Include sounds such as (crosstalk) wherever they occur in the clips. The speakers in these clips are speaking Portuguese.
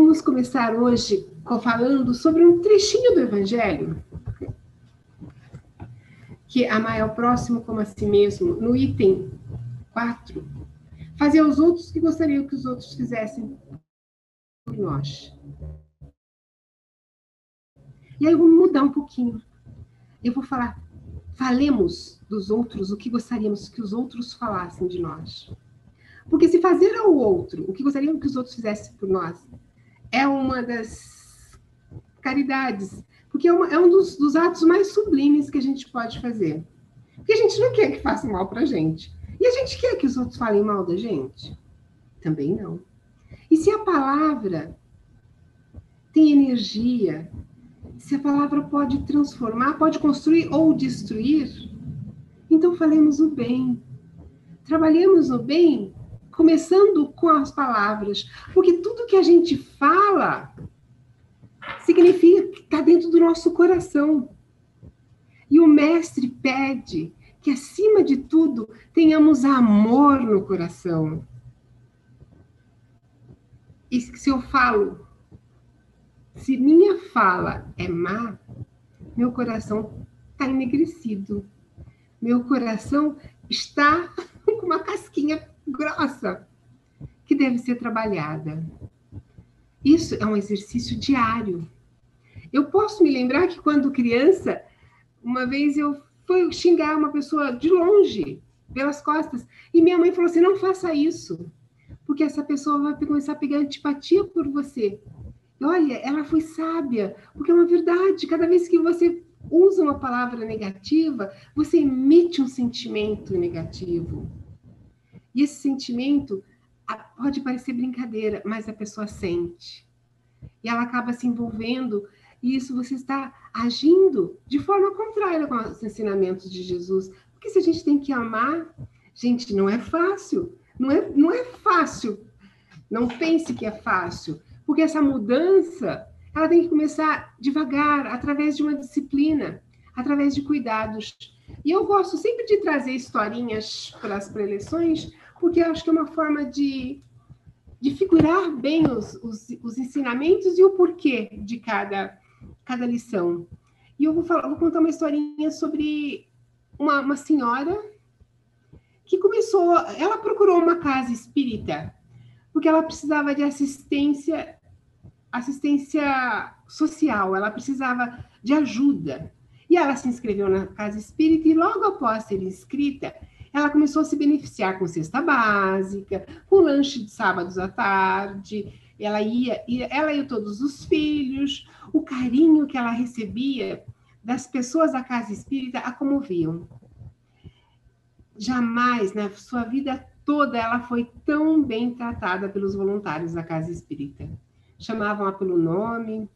vamos começar hoje falando sobre um trechinho do Evangelho, que amar ao próximo como a si mesmo, no item 4. Fazer aos outros o que gostariam que os outros fizessem por nós. E aí eu vou mudar um pouquinho. Eu vou falar, falemos dos outros o que gostaríamos que os outros falassem de nós. Porque se fazer ao outro o que gostaríamos que os outros fizessem por nós é uma das caridades, porque é, uma, é um dos, dos, atos mais sublimes que a gente pode fazer. Porque a gente não quer que façam mal para gente. E a gente quer que os outros falem mal da gente? Também não. E se a palavra tem energia, se a palavra pode transformar, pode construir ou destruir, então falemos o bem. Trabalhemos o bem começando com as palavras, porque tudo que a gente fala significa que está dentro do nosso coração. E o mestre pede que, acima de tudo, tenhamos amor no coração. E se eu falo, se minha fala é má, meu coração está enegrecido. Meu coração está (laughs) com uma casquinha grossa que deve ser trabalhada. Isso é um exercício diário. Eu posso me lembrar que quando criança, uma vez eu fui xingar uma pessoa de longe, pelas costas, e minha mãe falou assim: não faça isso, porque essa pessoa vai começar a pegar antipatia por você. E olha, ela foi sábia, porque é uma verdade. Cada vez que você usa uma palavra negativa, você emite um sentimento negativo. E esse sentimento pode parecer brincadeira, mas a pessoa sente. E ela acaba se envolvendo, e isso você está agindo de forma contrária com os ensinamentos de Jesus. Porque se a gente tem que amar, gente, não é fácil. Não é, não é fácil. Não pense que é fácil. Porque essa mudança, ela tem que começar devagar, através de uma disciplina, através de cuidados. E eu gosto sempre de trazer historinhas para as preleções, porque acho que é uma forma de, de figurar bem os, os, os ensinamentos e o porquê de cada, cada lição. E eu vou, falar, vou contar uma historinha sobre uma, uma senhora que começou, ela procurou uma casa espírita porque ela precisava de assistência assistência social, ela precisava de ajuda. E ela se inscreveu na casa espírita e logo após ser inscrita, ela começou a se beneficiar com cesta básica, com lanche de sábados à tarde. Ela ia, ela e todos os filhos, o carinho que ela recebia das pessoas da casa espírita a comoviam. Jamais na sua vida toda ela foi tão bem tratada pelos voluntários da casa espírita. Chamavam-a pelo nome,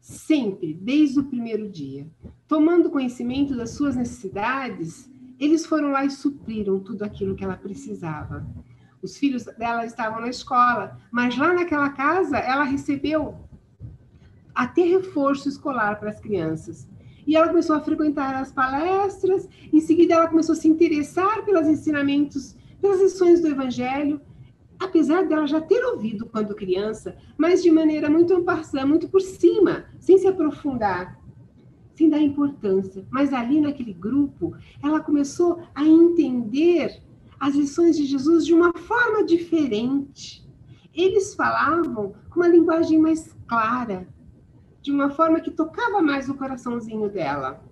sempre, desde o primeiro dia. Tomando conhecimento das suas necessidades, eles foram lá e supriram tudo aquilo que ela precisava. Os filhos dela estavam na escola, mas lá naquela casa ela recebeu até reforço escolar para as crianças. E ela começou a frequentar as palestras, em seguida ela começou a se interessar pelos ensinamentos, pelas lições do Evangelho, apesar dela já ter ouvido quando criança, mas de maneira muito amparçã, muito por cima, sem se aprofundar sem dar importância. Mas ali naquele grupo, ela começou a entender as lições de Jesus de uma forma diferente. Eles falavam com uma linguagem mais clara, de uma forma que tocava mais o coraçãozinho dela.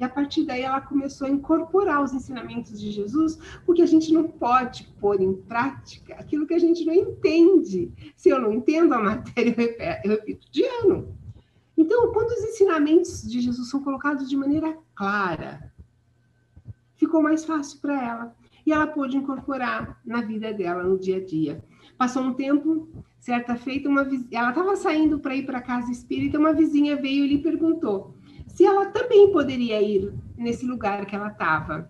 E a partir daí ela começou a incorporar os ensinamentos de Jesus, porque a gente não pode pôr em prática aquilo que a gente não entende. Se eu não entendo a matéria, (laughs) eu repito de ano. Então, quando os ensinamentos de Jesus são colocados de maneira clara, ficou mais fácil para ela. E ela pôde incorporar na vida dela, no dia a dia. Passou um tempo, certa feita, uma ela estava saindo para ir para a casa espírita, uma vizinha veio e lhe perguntou se ela também poderia ir nesse lugar que ela estava.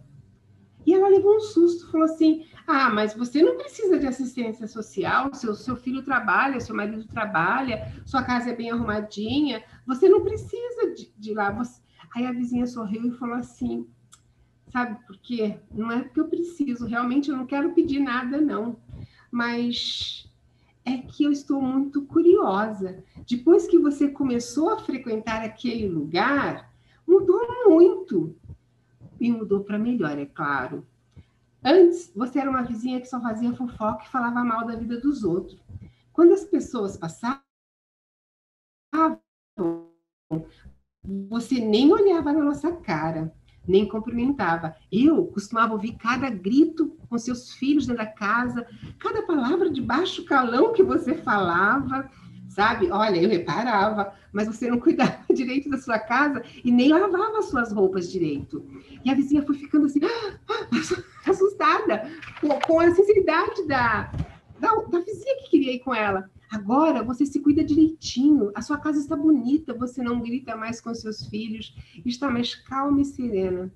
E ela levou um susto, falou assim: Ah, mas você não precisa de assistência social, seu, seu filho trabalha, seu marido trabalha, sua casa é bem arrumadinha, você não precisa de, de lá. Você... Aí a vizinha sorriu e falou assim: Sabe por quê? Não é porque eu preciso, realmente eu não quero pedir nada, não. Mas é porque eu estou muito curiosa. Depois que você começou a frequentar aquele lugar, mudou muito. E mudou para melhor, é claro. Antes, você era uma vizinha que só fazia fofoca e falava mal da vida dos outros. Quando as pessoas passavam, você nem olhava na nossa cara, nem cumprimentava. Eu costumava ouvir cada grito com seus filhos dentro da casa, cada palavra de baixo calão que você falava, sabe? Olha, eu reparava, mas você não (laughs) cuidava direito da sua casa e nem lavava suas roupas direito. E a vizinha foi ficando assim, (laughs) assustada com, a sinceridade da, da, da vizinha que queria ir com ela. Agora você se cuida direitinho, a sua casa está bonita, você não grita mais com seus filhos, está mais calma e serena.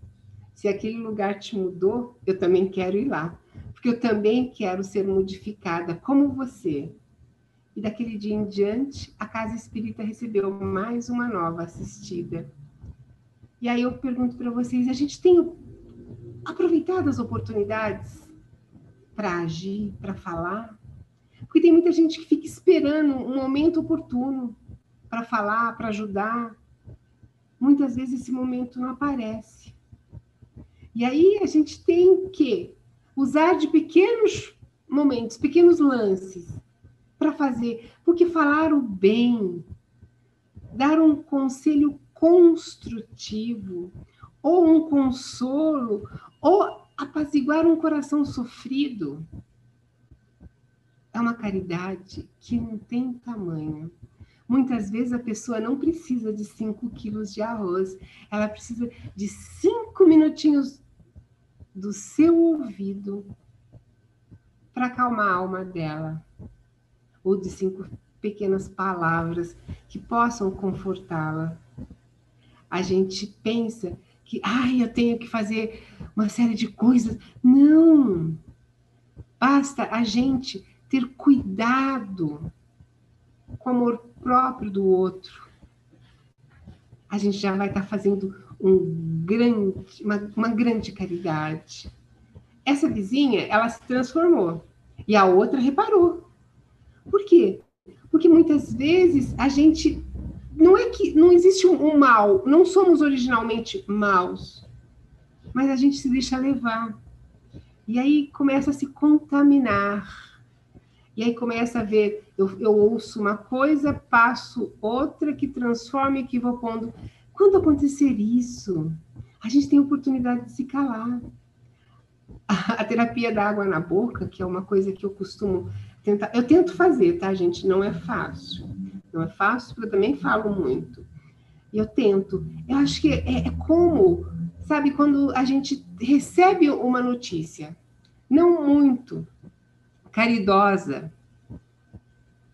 Se aquele lugar te mudou, eu também quero ir lá, porque eu também quero ser modificada como você. E daquele dia em diante, a casa espírita recebeu mais uma nova assistida. E aí eu pergunto para vocês: a gente tem aproveitado as oportunidades para agir, para falar? Porque tem muita gente que fica esperando um momento oportuno para falar, para ajudar. Muitas vezes esse momento não aparece. E aí a gente tem que usar de pequenos momentos, pequenos lances para fazer, porque falar o bem, dar um conselho construtivo, ou um consolo, ou apaziguar um coração sofrido, é uma caridade que não tem tamanho. Muitas vezes a pessoa não precisa de 5 quilos de arroz, ela precisa de cinco minutinhos do seu ouvido para acalmar a alma dela, ou de cinco pequenas palavras que possam confortá-la. A gente pensa que, ai, eu tenho que fazer uma série de coisas. Não! Basta a gente ter cuidado com o amor próprio do outro, a gente já vai estar fazendo um grande, uma, uma grande caridade. Essa vizinha, ela se transformou e a outra reparou. Por quê? Porque muitas vezes a gente não é que não existe um, um mal, não somos originalmente maus, mas a gente se deixa levar. E aí começa a se contaminar e aí começa a ver, eu, eu ouço uma coisa, passo outra que transforma e que vou pondo. Quando acontecer isso, a gente tem a oportunidade de se calar. A, a terapia da água na boca, que é uma coisa que eu costumo tentar, eu tento fazer, tá, gente? Não é fácil. Não é fácil, porque eu também falo muito. E eu tento. Eu acho que é, é como, sabe, quando a gente recebe uma notícia, não muito, caridosa.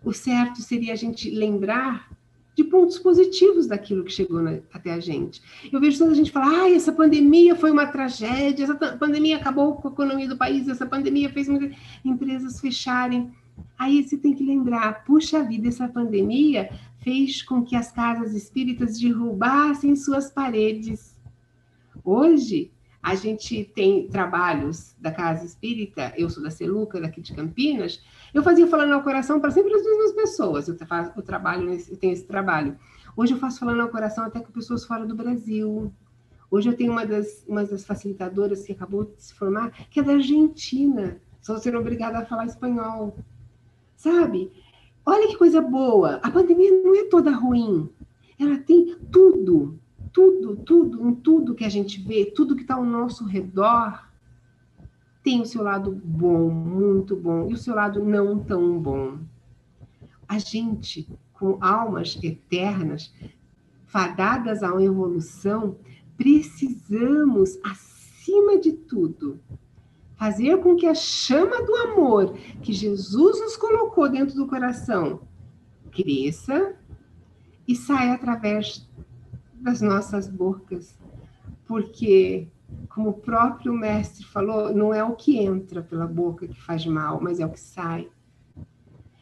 O certo seria a gente lembrar de pontos positivos daquilo que chegou na, até a gente. Eu vejo toda a gente falar: ah, essa pandemia foi uma tragédia, essa pandemia acabou com a economia do país, essa pandemia fez muitas empresas fecharem. Aí você tem que lembrar: puxa vida, essa pandemia fez com que as casas espíritas derrubassem suas paredes. Hoje, a gente tem trabalhos da Casa Espírita, eu sou da Celuca, daqui de Campinas, eu fazia falando ao coração para sempre as mesmas pessoas. Eu, faço, eu trabalho, eu tenho esse trabalho. Hoje eu faço falando ao coração até com pessoas fora do Brasil. Hoje eu tenho uma das, uma das facilitadoras que acabou de se formar, que é da Argentina. Só sendo obrigada a falar espanhol. Sabe? Olha que coisa boa. A pandemia não é toda ruim. Ela tem tudo tudo, tudo, em tudo que a gente vê, tudo que está ao nosso redor, tem o seu lado bom, muito bom, e o seu lado não tão bom. A gente, com almas eternas, fadadas à evolução, precisamos, acima de tudo, fazer com que a chama do amor que Jesus nos colocou dentro do coração cresça e saia através das nossas bocas, porque, como o próprio mestre falou, não é o que entra pela boca que faz mal, mas é o que sai.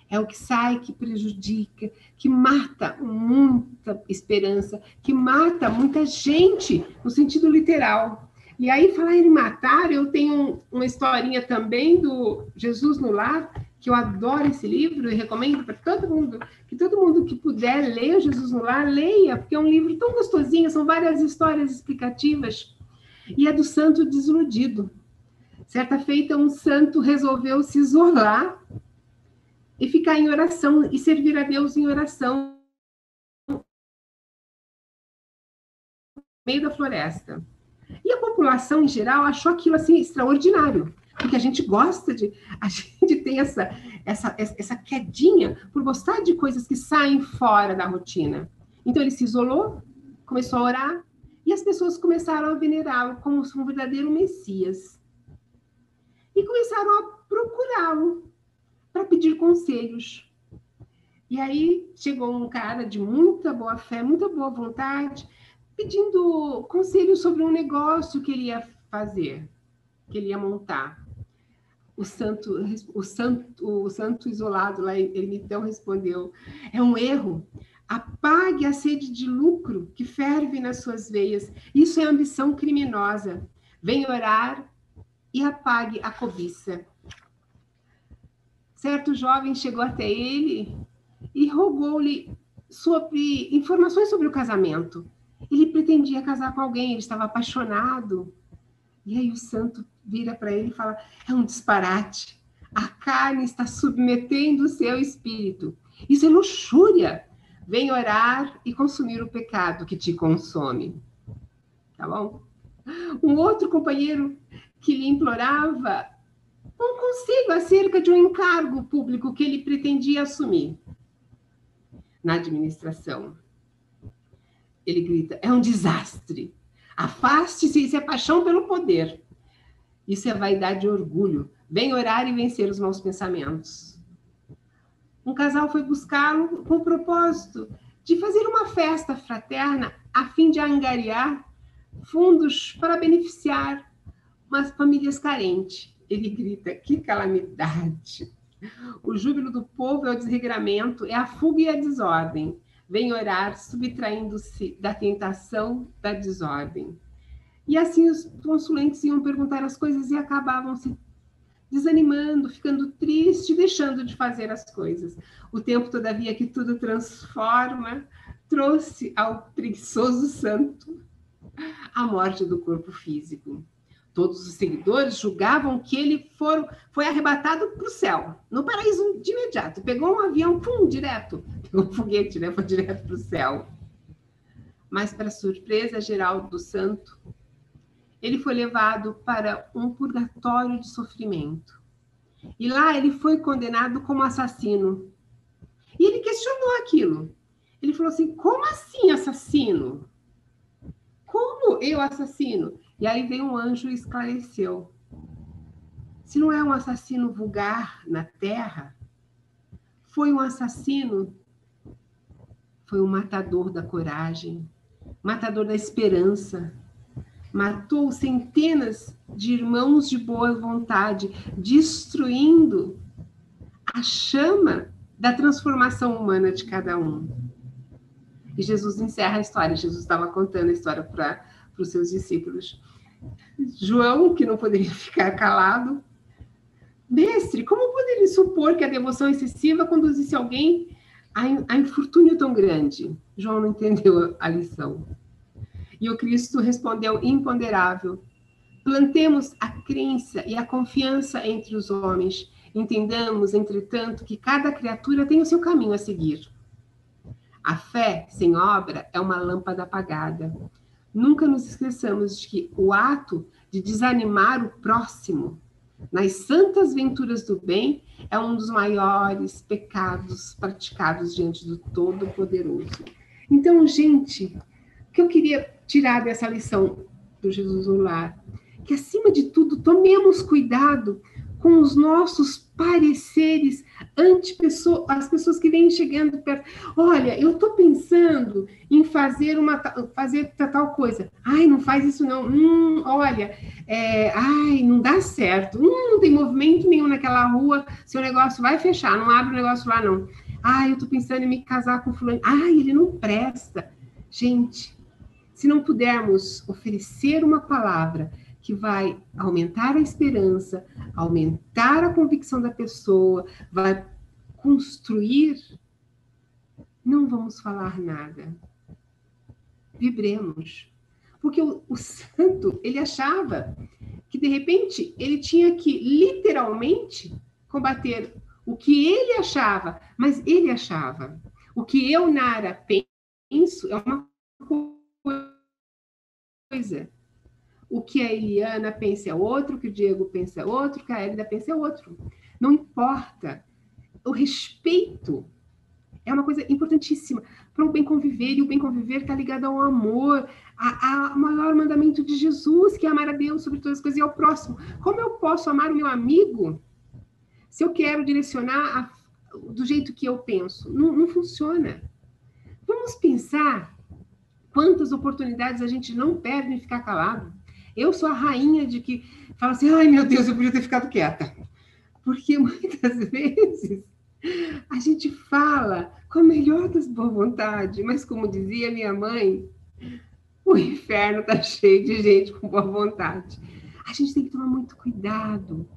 É o que sai que prejudica, que mata muita esperança, que mata muita gente, no sentido literal. E aí, falar em matar, eu tenho uma historinha também do Jesus no Lar, que eu adoro esse livro e recomendo para todo mundo, que todo mundo que puder ler Jesus no Lar, leia, porque é um livro tão gostosinho, são várias histórias explicativas. E é do santo desiludido. Certa feita, um santo resolveu se isolar e ficar em oração e servir a Deus em oração no meio da floresta. E a população em geral achou aquilo assim extraordinário porque a gente gosta de, a (laughs) gente tem essa, essa, essa quedinha por gostar de coisas que saem fora da rotina. Então ele se isolou, começou a orar, e as pessoas começaram a venerá-lo como um verdadeiro Messias. E começaram a procurá-lo para pedir conselhos. E aí chegou um cara de muita boa fé, muita boa vontade, pedindo conselhos sobre um negócio que ele ia fazer, que ele ia montar o santo, o santo, o santo isolado lá, ele então respondeu: é um erro. Apague a sede de lucro que ferve nas suas veias. Isso é ambição criminosa. Venha orar e apague a cobiça. Certo jovem chegou até ele e rogou-lhe sobre informações sobre o casamento. Ele pretendia casar com alguém, ele estava apaixonado. E aí o santo vira para ele e fala: é um disparate. A carne está submetendo o seu espírito. Isso é luxúria. Vem orar e consumir o pecado que te consome. Tá bom? Um outro companheiro que lhe implorava um conselho acerca de um encargo público que ele pretendia assumir na administração. Ele grita: é um desastre. Afaste-se, isso é paixão pelo poder. Isso é vaidade e orgulho. Vem orar e vencer os maus pensamentos. Um casal foi buscá-lo com o propósito de fazer uma festa fraterna a fim de angariar fundos para beneficiar umas famílias carentes. Ele grita: que calamidade! O júbilo do povo é o desregramento, é a fuga e a desordem. Vem orar, subtraindo-se da tentação da desordem. E assim os consulentes iam perguntar as coisas e acabavam se desanimando, ficando triste, deixando de fazer as coisas. O tempo, todavia, que tudo transforma, trouxe ao preguiçoso santo a morte do corpo físico. Todos os seguidores julgavam que ele foi arrebatado para o céu, no paraíso de imediato. Pegou um avião, pum, direto. Pegou um foguete, né? Foi direto para o céu. Mas, para surpresa geral do santo, ele foi levado para um purgatório de sofrimento. E lá ele foi condenado como assassino. E ele questionou aquilo. Ele falou assim: como assim assassino? Como eu assassino? E aí veio um anjo e esclareceu. Se não é um assassino vulgar na terra, foi um assassino, foi um matador da coragem, matador da esperança, matou centenas de irmãos de boa vontade, destruindo a chama da transformação humana de cada um. E Jesus encerra a história. Jesus estava contando a história para os seus discípulos. João, que não poderia (laughs) ficar calado, mestre, como poderia supor que a devoção excessiva conduzisse alguém a, a infortúnio tão grande? João não entendeu a lição. E o Cristo respondeu imponderável: Plantemos a crença e a confiança entre os homens. Entendamos, entretanto, que cada criatura tem o seu caminho a seguir. A fé sem obra é uma lâmpada apagada. Nunca nos esqueçamos de que o ato de desanimar o próximo nas santas venturas do bem é um dos maiores pecados praticados diante do Todo-Poderoso. Então, gente, que eu queria tirar dessa lição do Jesus no lar? Que, acima de tudo, tomemos cuidado com os nossos pareceres ante pessoa, as pessoas que vêm chegando perto. Olha, eu estou pensando em fazer uma fazer tal coisa. Ai, não faz isso não. Hum, olha, é, ai, não dá certo. Hum, não tem movimento nenhum naquela rua. Seu negócio vai fechar. Não abre o negócio lá não. Ai, eu estou pensando em me casar com fulano. Ai, ele não presta. Gente, se não pudermos oferecer uma palavra que vai aumentar a esperança, aumentar a convicção da pessoa, vai construir, não vamos falar nada. Vibremos. Porque o, o santo, ele achava que de repente ele tinha que literalmente combater o que ele achava, mas ele achava. O que eu, Nara, penso é uma coisa. O que a Eliana pensa é outro, o que o Diego pensa é outro, o que a Elida pensa é outro. Não importa. O respeito é uma coisa importantíssima para o bem conviver, e o bem conviver está ligado ao amor, ao maior mandamento de Jesus, que é amar a Deus sobre todas as coisas e ao próximo. Como eu posso amar o meu amigo se eu quero direcionar a, do jeito que eu penso? Não, não funciona. Vamos pensar quantas oportunidades a gente não perde em ficar calado. Eu sou a rainha de que fala assim: ai meu Deus, eu podia ter ficado quieta. Porque (laughs) muitas vezes a gente fala com a melhor das boas vontades, mas como dizia minha mãe, o inferno está cheio de gente com boa vontade. A gente tem que tomar muito cuidado.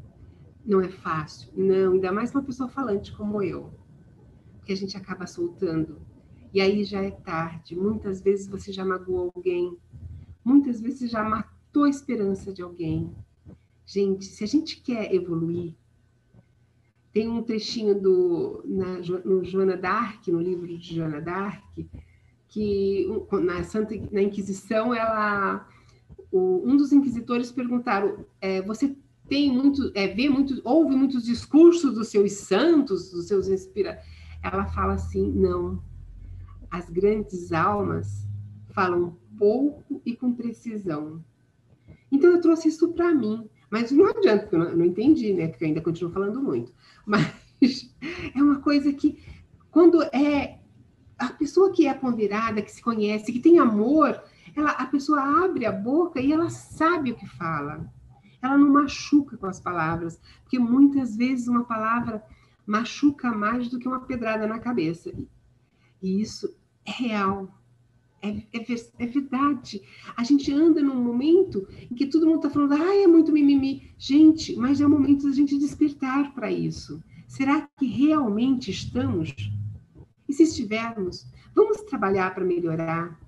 Não é fácil, não, ainda mais uma pessoa falante como eu, que a gente acaba soltando. E aí já é tarde. Muitas vezes você já magoou alguém, muitas vezes você já matou a esperança de alguém. Gente, se a gente quer evoluir, tem um trechinho do, na, no Joana d'Arc, no livro de Joana d'Arc, que na Santa na Inquisição, ela, o, um dos inquisitores perguntaram: é, você tem muito, é, vê muito, ouve muitos discursos dos seus santos, dos seus inspira. Ela fala assim: não, as grandes almas falam pouco e com precisão. Então eu trouxe isso para mim, mas não adianta, porque eu não, entendi, né? Porque eu ainda continuo falando muito. Mas (laughs) é uma coisa que, quando é a pessoa que é ponderada, que se conhece, que tem amor, ela, a pessoa abre a boca e ela sabe o que fala. Ela não machuca com as palavras, porque muitas vezes uma palavra machuca mais do que uma pedrada na cabeça. E isso real. É, é, é, verdade. A gente anda num momento em que todo mundo está falando, ah, é muito mimimi. Gente, mas é o momento da gente despertar para isso. Será que realmente estamos? E se estivermos, vamos trabalhar para melhorar.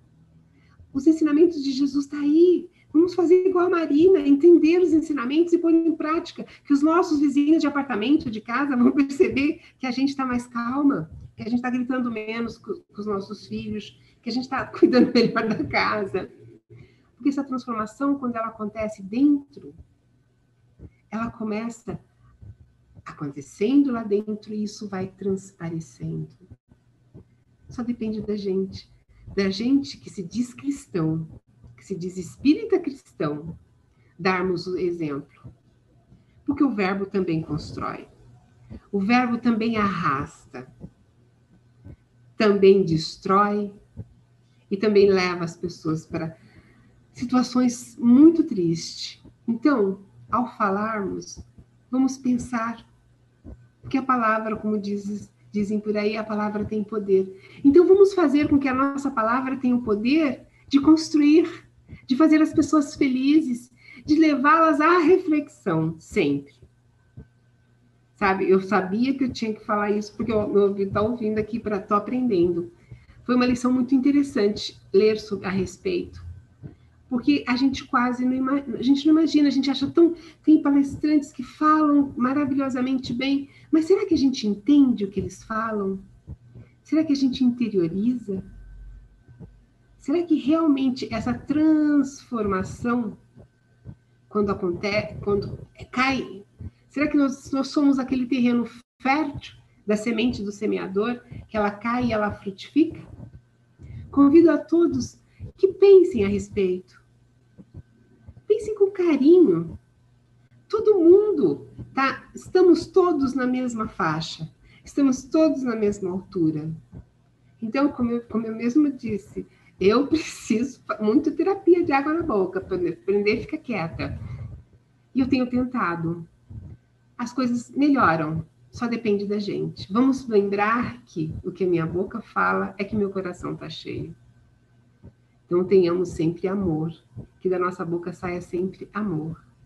Os ensinamentos de Jesus estão tá aí. Vamos fazer igual a Marina, entender os ensinamentos e pôr em prática. Que os nossos vizinhos de apartamento, de casa, vão (laughs) perceber que a gente está mais calma, que a gente está gritando menos com, com os nossos filhos, que a gente está (laughs) cuidando melhor da casa. Porque essa transformação, quando ela acontece dentro, ela começa acontecendo lá dentro e isso vai transparecendo. Só depende da gente. Da gente que se diz cristão, que se diz espírita cristão, darmos o exemplo. Porque o verbo também constrói. O verbo também arrasta. Também destrói, e também leva as pessoas para situações muito tristes. Então, ao falarmos, vamos pensar, porque a palavra, como dizem por aí, a palavra tem poder. Então, vamos fazer com que a nossa palavra tenha o poder de construir, de fazer as pessoas felizes, de levá-las à reflexão sempre. Sabe, eu sabia que eu tinha que falar isso, porque eu, meu ouvido está ouvindo aqui para estou aprendendo. Foi uma lição muito interessante ler sobre, a respeito, porque a gente quase não, a gente não imagina, a gente acha tão. Tem palestrantes que falam maravilhosamente bem, mas será que a gente entende o que eles falam? Será que a gente interioriza? Será que realmente essa transformação, quando acontece, quando cai, será que nós, nós somos aquele terreno fértil da semente do semeador, que ela cai e ela frutifica? Convido a todos que pensem a respeito. Pensem com carinho. Todo mundo, tá? Estamos todos na mesma faixa. Estamos todos na mesma altura. Então, como eu, como eu mesmo disse, eu (laughs) preciso muito terapia de água na boca para aprender a ficar quieta. E eu tenho tentado. As coisas melhoram, só depende da gente. Vamos lembrar que o que minha boca fala é que meu coração está cheio. Então tenhamos sempre amor, que da nossa boca saia sempre amor.